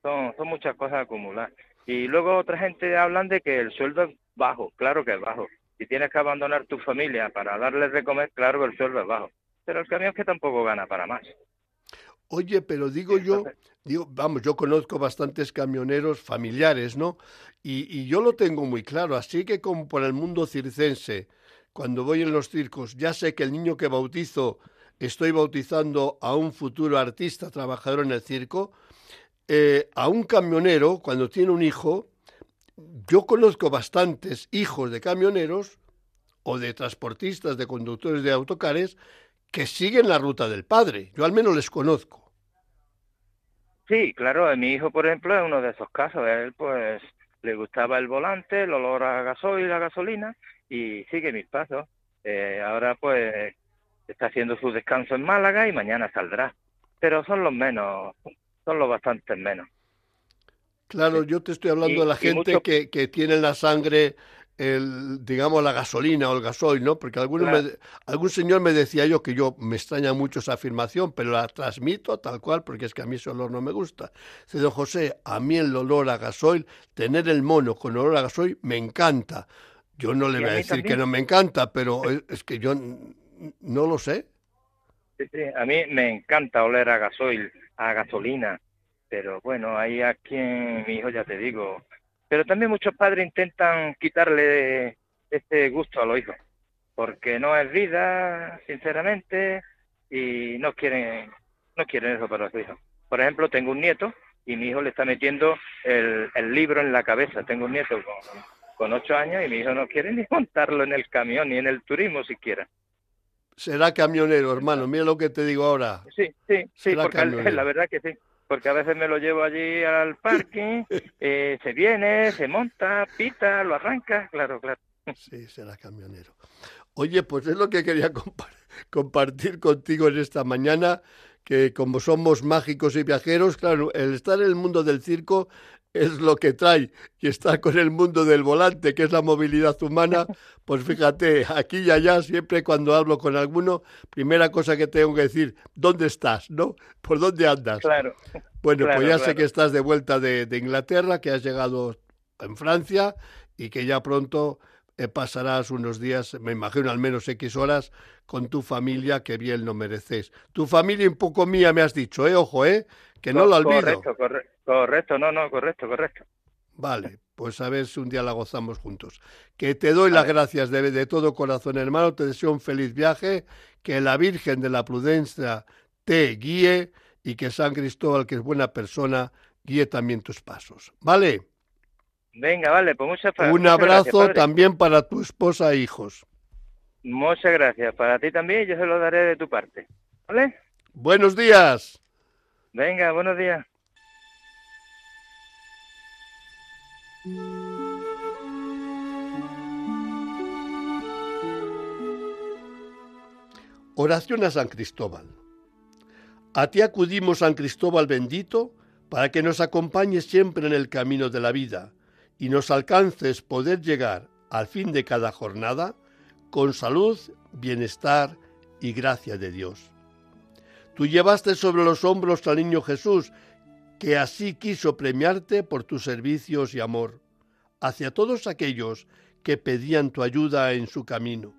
Son, son muchas cosas acumuladas. Y luego otra gente hablan de que el sueldo es bajo, claro que es bajo si tienes que abandonar tu familia para darles de comer, claro que el sueldo es bajo. Pero el camión es que tampoco gana para más.
Oye, pero digo yo, digo, vamos, yo conozco bastantes camioneros familiares, ¿no? Y, y, yo lo tengo muy claro, así que como por el mundo circense, cuando voy en los circos, ya sé que el niño que bautizo, estoy bautizando a un futuro artista trabajador en el circo, eh, a un camionero, cuando tiene un hijo, yo conozco bastantes hijos de camioneros o de transportistas, de conductores de autocares, que siguen la ruta del padre. Yo al menos les conozco.
Sí, claro, mi hijo, por ejemplo, es uno de esos casos. Él, pues, le gustaba el volante, el olor a gasoil, la gasolina, y sigue mis pasos. Eh, ahora, pues, está haciendo su descanso en Málaga y mañana saldrá. Pero son los menos, son los bastantes menos.
Claro, yo te estoy hablando de la gente que, que tiene en la sangre el, digamos, la gasolina o el gasoil, ¿no? Porque algún, algún señor me decía yo que yo me extraña mucho esa afirmación, pero la transmito tal cual porque es que a mí ese olor no me gusta. Dice, don José, a mí el olor a gasoil, tener el mono con olor a gasoil me encanta. Yo no le voy a, decir que no me encanta, pero es, que yo no lo sé.
A mí me encanta oler a gasoil, a gasolina pero bueno, ahí aquí mi hijo ya te digo. Pero también muchos padres intentan quitarle este gusto a los hijos, porque no es vida, sinceramente, y no quieren, no quieren eso para los hijos. Por ejemplo, tengo un nieto y mi hijo le está metiendo el, libro en la cabeza. Tengo un nieto con, ocho años y mi hijo no quiere ni montarlo en el camión ni en el turismo siquiera.
Será camionero, hermano. Mira lo que te digo ahora.
Sí, sí, sí, porque la verdad que sí porque a veces me lo llevo allí al parking, eh, se viene, se monta, pita, lo arranca, claro, claro.
Sí, será camionero. Oye, pues es lo que quería compartir contigo en esta mañana, que como somos mágicos y viajeros, claro, el estar en el mundo del circo es lo que trae y estar con el mundo del volante, que es la movilidad humana, pues fíjate, aquí y allá, siempre cuando hablo con alguno, primera cosa que tengo que decir, ¿dónde estás? ¿No? ¿Por dónde andas?
Claro.
Bueno, pues ya sé que estás de vuelta de, Inglaterra, que has llegado en Francia y que ya pronto eh, pasarás unos días, me imagino al menos X horas, con tu familia que bien lo mereces. Tu familia un poco mía me has dicho, ¿eh? Ojo, ¿eh? Que no lo olvido.
Correcto, correcto, no, no, correcto, correcto.
Vale, pues a ver si un día la gozamos juntos. Que te doy las gracias de, de todo corazón, hermano. Te deseo un feliz viaje. Que la Virgen de la Prudencia te guíe y que San Cristóbal, que es buena persona, guíe también tus pasos. ¿Vale?
Venga, vale, pues muchas
gracias. Un abrazo también para tu esposa e hijos.
Muchas gracias. Para ti también, yo se lo daré de tu parte. ¿Vale?
Buenos días.
Venga, buenos días.
Oración a San Cristóbal. A ti acudimos, San Cristóbal bendito, para que nos acompañes siempre en el camino de la vida y nos alcances poder llegar al fin de cada jornada con salud, bienestar y gracia de Dios. Tú llevaste sobre los hombros al niño Jesús, que así quiso premiarte por tus servicios y amor, hacia todos aquellos que pedían tu ayuda en su camino.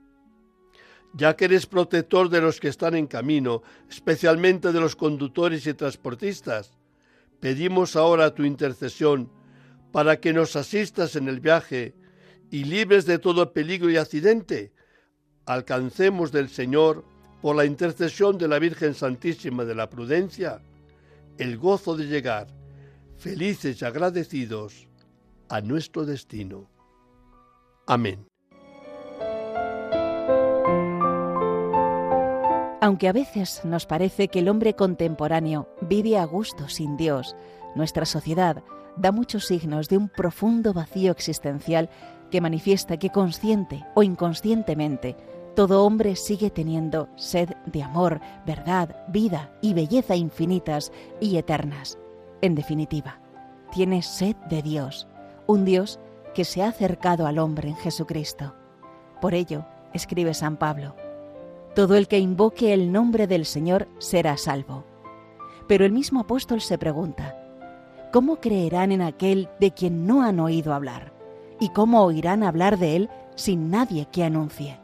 Ya que eres protector de los que están en camino, especialmente de los conductores y transportistas, pedimos ahora tu intercesión para que nos asistas en el viaje y libres de todo peligro y accidente, alcancemos del Señor, por la intercesión de la Virgen Santísima de la Prudencia, el gozo de llegar, felices y agradecidos, a nuestro destino. Amén.
Aunque a veces nos parece que el hombre contemporáneo vive a gusto sin Dios, nuestra sociedad da muchos signos de un profundo vacío existencial que manifiesta que consciente o inconscientemente todo hombre sigue teniendo sed de amor, verdad, vida y belleza infinitas y eternas. En definitiva, tiene sed de Dios, un Dios que se ha acercado al hombre en Jesucristo. Por ello, escribe San Pablo, todo el que invoque el nombre del Señor será salvo. Pero el mismo apóstol se pregunta, ¿cómo creerán en aquel de quien no han oído hablar? ¿Y cómo oirán hablar de él sin nadie que anuncie?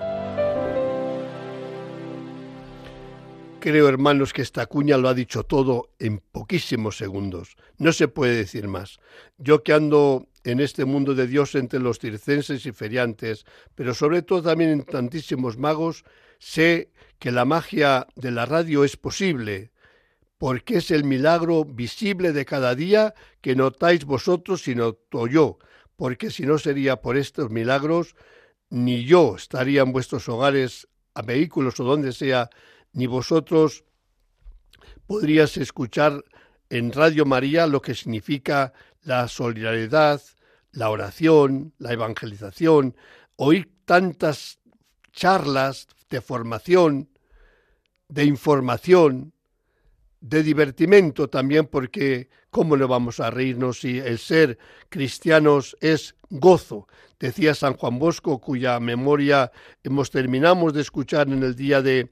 Creo, hermanos, que esta cuña lo ha dicho todo en poquísimos segundos. No se puede decir más. Yo que ando en este mundo de Dios entre los circenses y feriantes, pero sobre todo también en tantísimos magos, sé que la magia de la radio es posible, porque es el milagro visible de cada día que notáis vosotros y noto yo, porque si no sería por estos milagros, ni yo estaría en vuestros hogares, a vehículos o donde sea, ni vosotros podrías escuchar en Radio María lo que significa la solidaridad, la oración, la evangelización, oír tantas charlas de formación, de información, de divertimento también, porque ¿cómo no vamos a reírnos si el ser cristianos es gozo? Decía San Juan Bosco, cuya memoria hemos terminamos de escuchar en el día de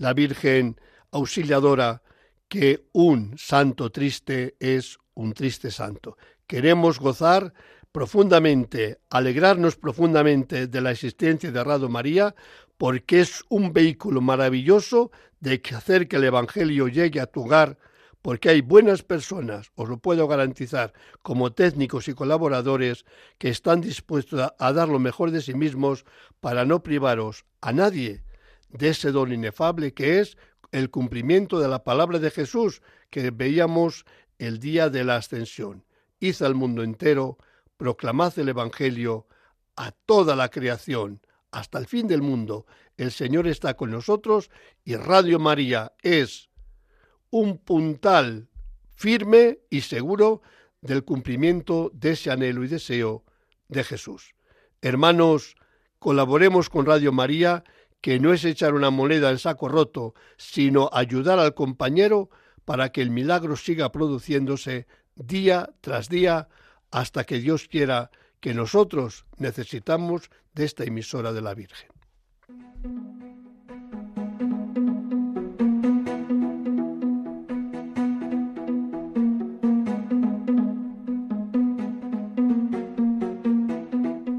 la Virgen Auxiliadora, que un santo triste es un triste santo. Queremos gozar profundamente, alegrarnos profundamente de la existencia de Radio María, porque es un vehículo maravilloso de hacer que el Evangelio llegue a tu hogar porque hay buenas personas, os lo puedo garantizar, como técnicos y colaboradores, que están dispuestos a, dar lo mejor de sí mismos para no privaros a nadie de ese don inefable que es el cumplimiento de la palabra de Jesús que veíamos el día de la ascensión. Id al mundo entero, proclamad el Evangelio a toda la creación, hasta el fin del mundo. El Señor está con nosotros y Radio María es un puntal firme y seguro del cumplimiento de ese anhelo y deseo de Jesús. Hermanos, colaboremos con Radio María que no es echar una moneda en saco roto, sino ayudar al compañero para que el milagro siga produciéndose día tras día hasta que Dios quiera que nosotros necesitamos de esta emisora de la Virgen.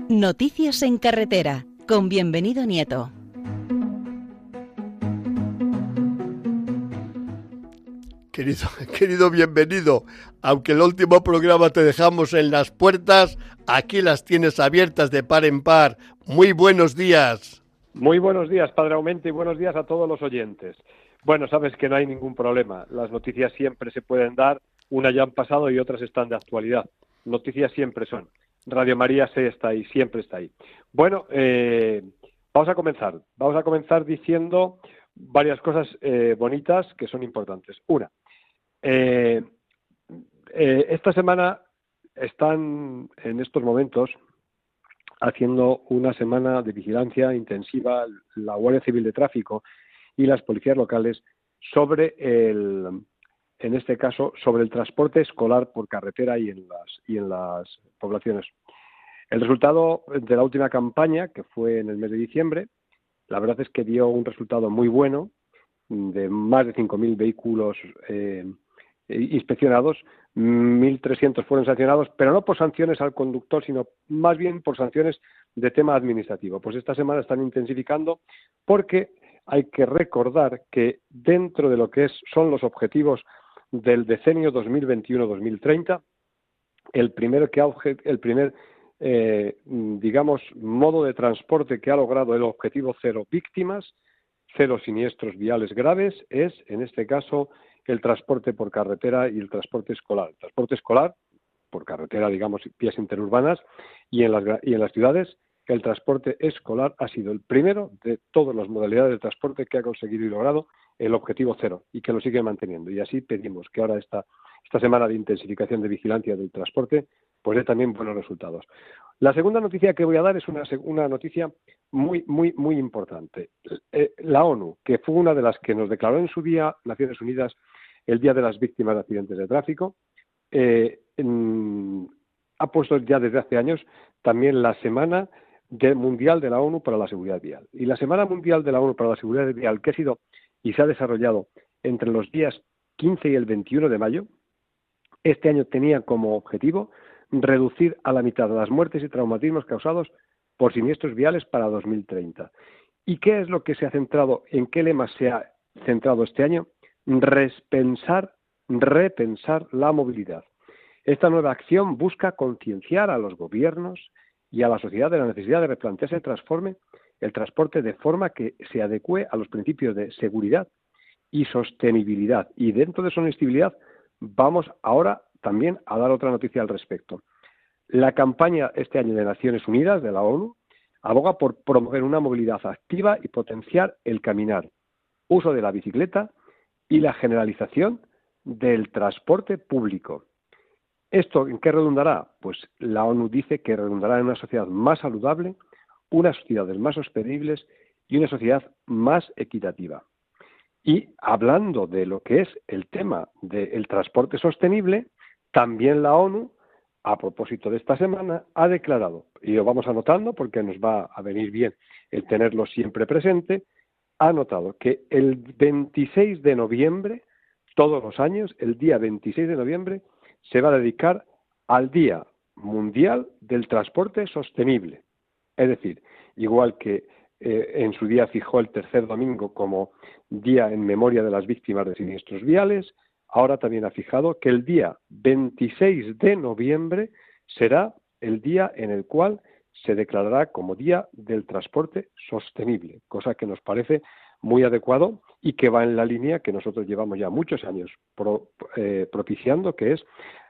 Noticias en carretera, con bienvenido Nieto.
Querido, querido bienvenido, aunque el último programa te dejamos en las puertas, aquí las tienes abiertas de par en par. Muy buenos días.
Muy buenos días, Padre Aumente, y buenos días a todos los oyentes. Bueno, sabes que no hay ningún problema. Las noticias siempre se pueden dar, unas ya han pasado y otras están de actualidad. Noticias siempre son. Radio María se está ahí, siempre está ahí. Bueno, eh, vamos a comenzar. Vamos a comenzar diciendo varias cosas eh, bonitas que son importantes. Una, eh, eh, esta semana están en estos momentos haciendo una semana de vigilancia intensiva la Guardia Civil de Tráfico y las policías locales sobre el, en este caso, sobre el transporte escolar por carretera y en las, y en las poblaciones. El resultado de la última campaña, que fue en el mes de diciembre, la verdad es que dio un resultado muy bueno, de más de 5.000 vehículos eh, inspeccionados, 1.300 fueron sancionados, pero no por sanciones al conductor, sino más bien por sanciones de tema administrativo. Pues esta semana están intensificando porque hay que recordar que dentro de lo que es, son los objetivos del decenio 2021-2030, el primero que el primer eh, digamos modo de transporte que ha logrado el objetivo cero víctimas, cero siniestros viales graves es, en este caso, el transporte por carretera y el transporte escolar. El transporte escolar por carretera, digamos, vías interurbanas, y en las, y en las ciudades el transporte escolar ha sido el primero de todas las modalidades de transporte que ha conseguido y logrado el objetivo cero y que lo sigue manteniendo. Y así pedimos que ahora esta, esta semana de intensificación de vigilancia del transporte pues dé también buenos resultados. La segunda noticia que voy a dar es una, una noticia muy, muy, muy importante. Eh, la ONU, que fue una de las que nos declaró en su día Naciones Unidas el Día de las Víctimas de Accidentes de Tráfico, eh, ha puesto ya desde hace años también la Semana Mundial de la ONU para la Seguridad Vial. Y la Semana Mundial de la ONU para la Seguridad Vial, que ha sido y se ha desarrollado entre los días 15 y el 21 de mayo, este año tenía como objetivo reducir a la mitad las muertes y traumatismos causados por siniestros viales para 2030. ¿Y qué es lo que se ha centrado, en qué lema se ha centrado este año? Respensar, repensar la movilidad. Esta nueva acción busca concienciar a los gobiernos y a la sociedad de la necesidad de replantearse el, transforme, el transporte de forma que se adecue a los principios de seguridad y sostenibilidad. Y dentro de sostenibilidad vamos ahora también a dar otra noticia al respecto. La campaña este año de Naciones Unidas, de la ONU, aboga por promover una movilidad activa y potenciar el caminar, uso de la bicicleta y la generalización del transporte público. ¿Esto en qué redundará? Pues la ONU dice que redundará en una sociedad más saludable, unas sociedades más sostenibles y una sociedad más equitativa. Y hablando de lo que es el tema del transporte sostenible, también la ONU, a propósito de esta semana, ha declarado, y lo vamos anotando porque nos va a venir bien el tenerlo siempre presente, ha notado que el 26 de noviembre, todos los años, el día 26 de noviembre, se va a dedicar al Día Mundial del Transporte Sostenible. Es decir, igual que eh, en su día fijó el tercer domingo como Día en Memoria de las Víctimas de Siniestros Viales, ahora también ha fijado que el día 26 de noviembre será el día en el cual se declarará como Día del Transporte Sostenible, cosa que nos parece muy adecuado y que va en la línea que nosotros llevamos ya muchos años eh, propiciando, que es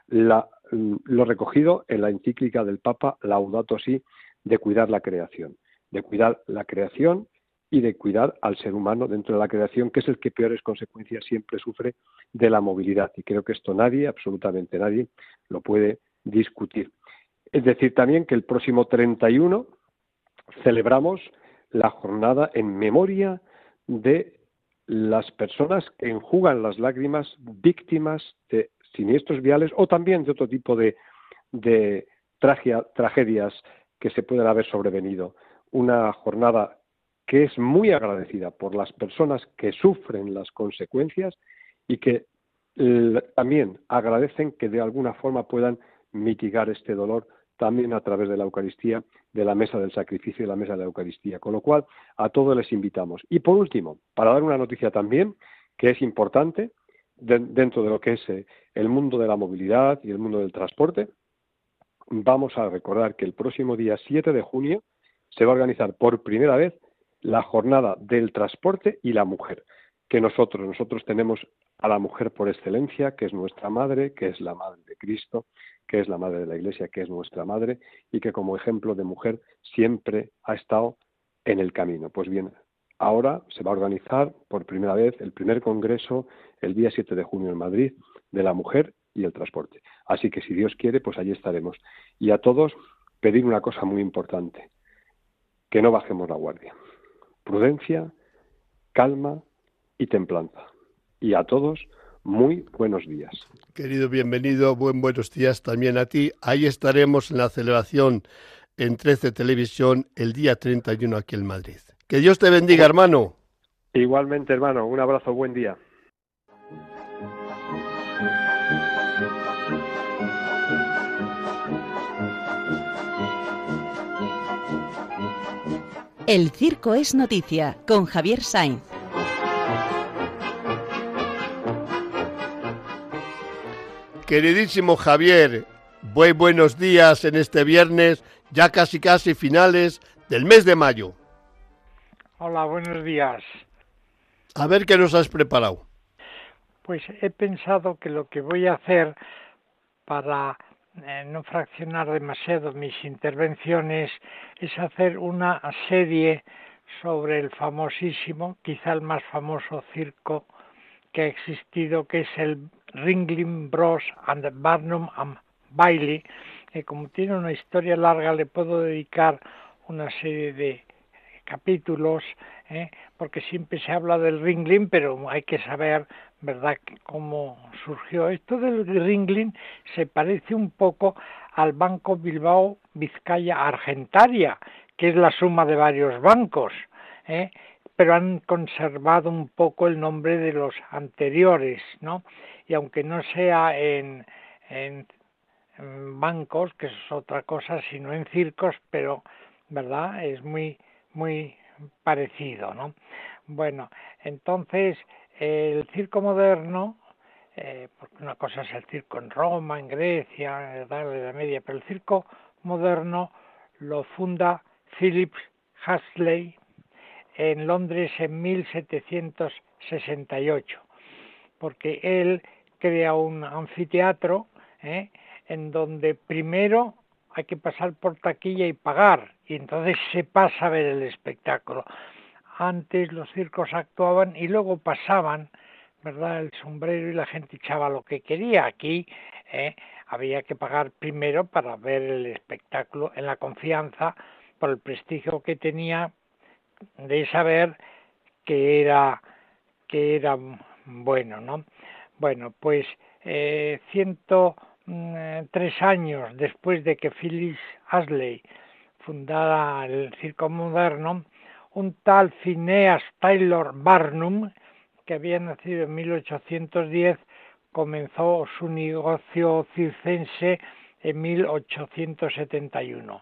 lo recogido en la encíclica del Papa Laudato Si de cuidar la creación, de cuidar la creación y de cuidar al ser humano dentro de la creación, que es el que peores consecuencias siempre sufre de la movilidad. Y creo que esto nadie, absolutamente nadie, lo puede discutir. Es decir, también que el próximo 31 celebramos la jornada en memoria de las personas que enjugan las lágrimas víctimas de siniestros viales o también de otro tipo de, tragedias que se pueden haber sobrevenido. Una jornada que es muy agradecida por las personas que sufren las consecuencias y que también agradecen que de alguna forma puedan mitigar este dolor también a través de la Eucaristía, de la mesa del sacrificio y la mesa de la Eucaristía. Con lo cual, a todos les invitamos. Y por último, para dar una noticia también, que es importante dentro de lo que es eh, el mundo de la movilidad y el mundo del transporte, vamos a recordar que el próximo día 7 de junio se va a organizar por primera vez la jornada del transporte y la mujer, que nosotros, nosotros tenemos a la mujer por excelencia, que es nuestra madre, que es la madre de Cristo, que es la madre de la Iglesia, que es nuestra madre, y que como ejemplo de mujer siempre ha estado en el camino. Pues bien, ahora se va a organizar por primera vez el primer congreso el día 7 de junio en Madrid de la mujer y el transporte. Así que si Dios quiere, pues allí estaremos. Y a todos pedir una cosa muy importante, que no bajemos la guardia. Prudencia, calma y templanza. Y a todos muy buenos días.
Querido, bienvenido, buen buenos días también a ti. Ahí estaremos en la celebración en 13 Televisión el día 31 aquí en Madrid. Que Dios te bendiga, hermano.
Igualmente, hermano. Un abrazo, buen día.
El circo es noticia con Javier Sainz.
Queridísimo Javier, muy buenos días en este viernes, ya casi casi finales del mes de mayo.
Hola, buenos días.
A ver qué nos has preparado.
Pues he pensado que lo que voy a hacer para eh, no fraccionar demasiado mis intervenciones es hacer una serie sobre el famosísimo, quizá el más famoso circo que ha existido, que es el Ringling Bros and Barnum and Bailey, que como tiene una historia larga le puedo dedicar una serie de capítulos, ¿eh? porque siempre se habla del Ringling, pero hay que saber, ¿verdad?, cómo surgió. Esto del Ringling se parece un poco al Banco Bilbao Vizcaya Argentaria, que es la suma de varios bancos. ¿eh? pero han conservado un poco el nombre de los anteriores, ¿no? Y aunque no sea en, en, bancos, que es otra cosa, sino en circos, pero, ¿verdad? Es muy, muy parecido, ¿no? Bueno, entonces el circo moderno, eh, porque una cosa es el circo en Roma, en Grecia, en la Edad Media, pero el circo moderno lo funda Philip Hasley, en Londres en 1768, porque él crea un anfiteatro ¿eh? en donde primero hay que pasar por taquilla y pagar, y entonces se pasa a ver el espectáculo. Antes los circos actuaban y luego pasaban, ¿verdad?, el sombrero y la gente echaba lo que quería. Aquí ¿eh? había que pagar primero para ver el espectáculo en la confianza por el prestigio que tenía de saber que era que era bueno, ¿no? Bueno, pues eh, ciento mm, tres años después de que Phyllis Asley fundara el circo moderno, un tal Phineas Taylor Barnum, que había nacido en 1810, comenzó su negocio circense en 1871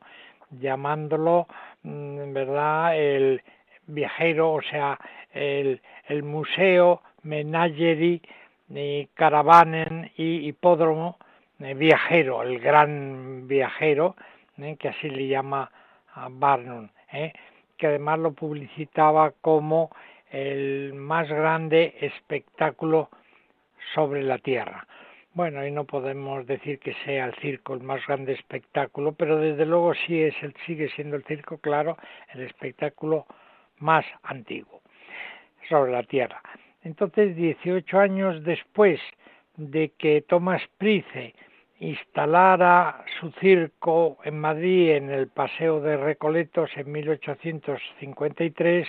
llamándolo, mm, ¿verdad?, el viajero, o sea, el, el museo Menagerie y caravanen y hipódromo eh, viajero, el gran viajero, eh, que así le llama a Barnum, eh, que además lo publicitaba como el más grande espectáculo sobre la tierra. Bueno, y no podemos decir que sea el circo el más grande espectáculo, pero desde luego sí es el, sigue siendo el circo, claro, el espectáculo más antiguo sobre la tierra. Entonces, 18 años después de que Thomas Price instalara su circo en Madrid en el Paseo de Recoletos en 1853,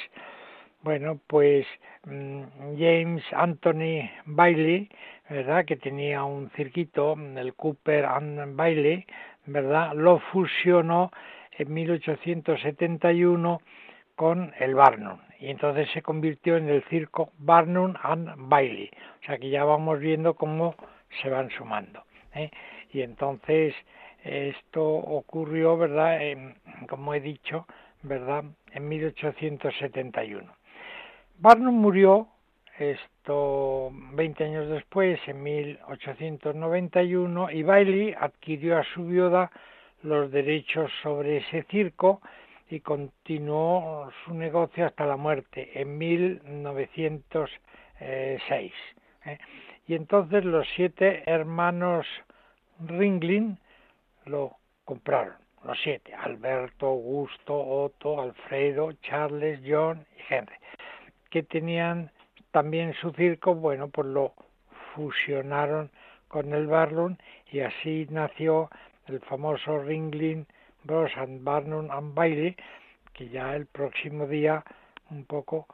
bueno, pues mm, James Anthony Bailey, ¿verdad? Que tenía un cirquito, el Cooper and Bailey, ¿verdad? Lo fusionó en 1871 con el Barnum y entonces se convirtió en el circo Barnum and Bailey. O sea que ya vamos viendo cómo se van sumando. ¿eh? Y entonces esto ocurrió, ¿verdad? como he dicho, ¿verdad? En 1871. Barnum murió esto 20 años después, en 1891, y Bailey adquirió a su viuda los derechos sobre ese circo y continuó su negocio hasta la muerte en 1906. ¿eh? Y entonces los siete hermanos Ringling lo compraron, los siete, Alberto, Augusto, Otto, Alfredo, Charles, John y Henry, que tenían también su circo, bueno, pues lo fusionaron con el Barlum y así nació el famoso Ringling Bros and Barnum and Bailey, que ya el próximo día un poco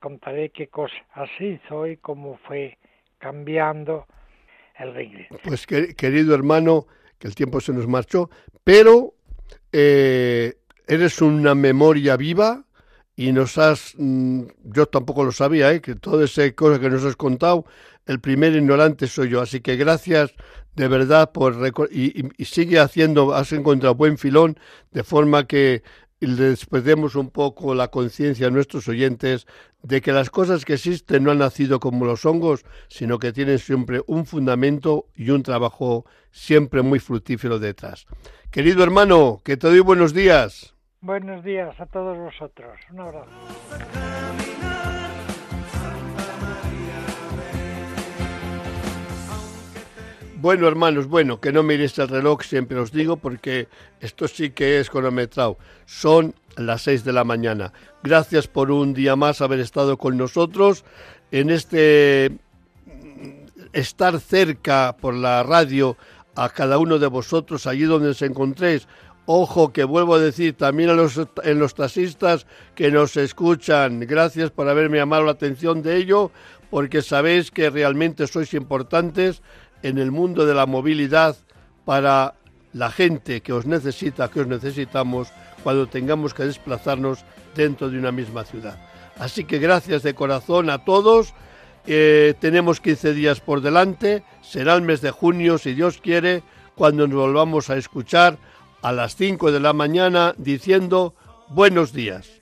contaré qué cosa así hizo y cómo fue cambiando el.
Pues querido hermano, que el tiempo se nos marchó, pero eh, eres una memoria viva y nos has, mm, yo tampoco lo sabía, ¿eh? que toda esa cosa que nos has contado, el primer ignorante soy yo, así que gracias de verdad por y, y, sigue haciendo, has encontrado buen filón, de forma que les demos un poco la conciencia a nuestros oyentes de que las cosas que existen no han nacido como los hongos, sino que tienen siempre un fundamento y un trabajo siempre muy fructífero detrás. Querido hermano, que te doy buenos días.
Buenos días a todos vosotros. Un abrazo.
Bueno, hermanos, bueno, que no miréis el reloj, siempre os digo, porque esto sí que es cronometrado. Son las seis de la mañana. Gracias por un día más haber estado con nosotros en este mm, estar cerca por la radio a cada uno de vosotros allí donde os encontréis. Ojo que vuelvo a decir también a los, en los taxistas que nos escuchan. Gracias por haberme llamado la atención de ello, porque sabéis que realmente sois importantes en el mundo de la movilidad para la gente que os necesita, que os necesitamos cuando tengamos que desplazarnos dentro de una misma ciudad. Así que gracias de corazón a todos. Eh, tenemos 15 días por delante. Será el mes de junio, si Dios quiere, cuando nos volvamos a escuchar a las 5 de la mañana diciendo buenos días.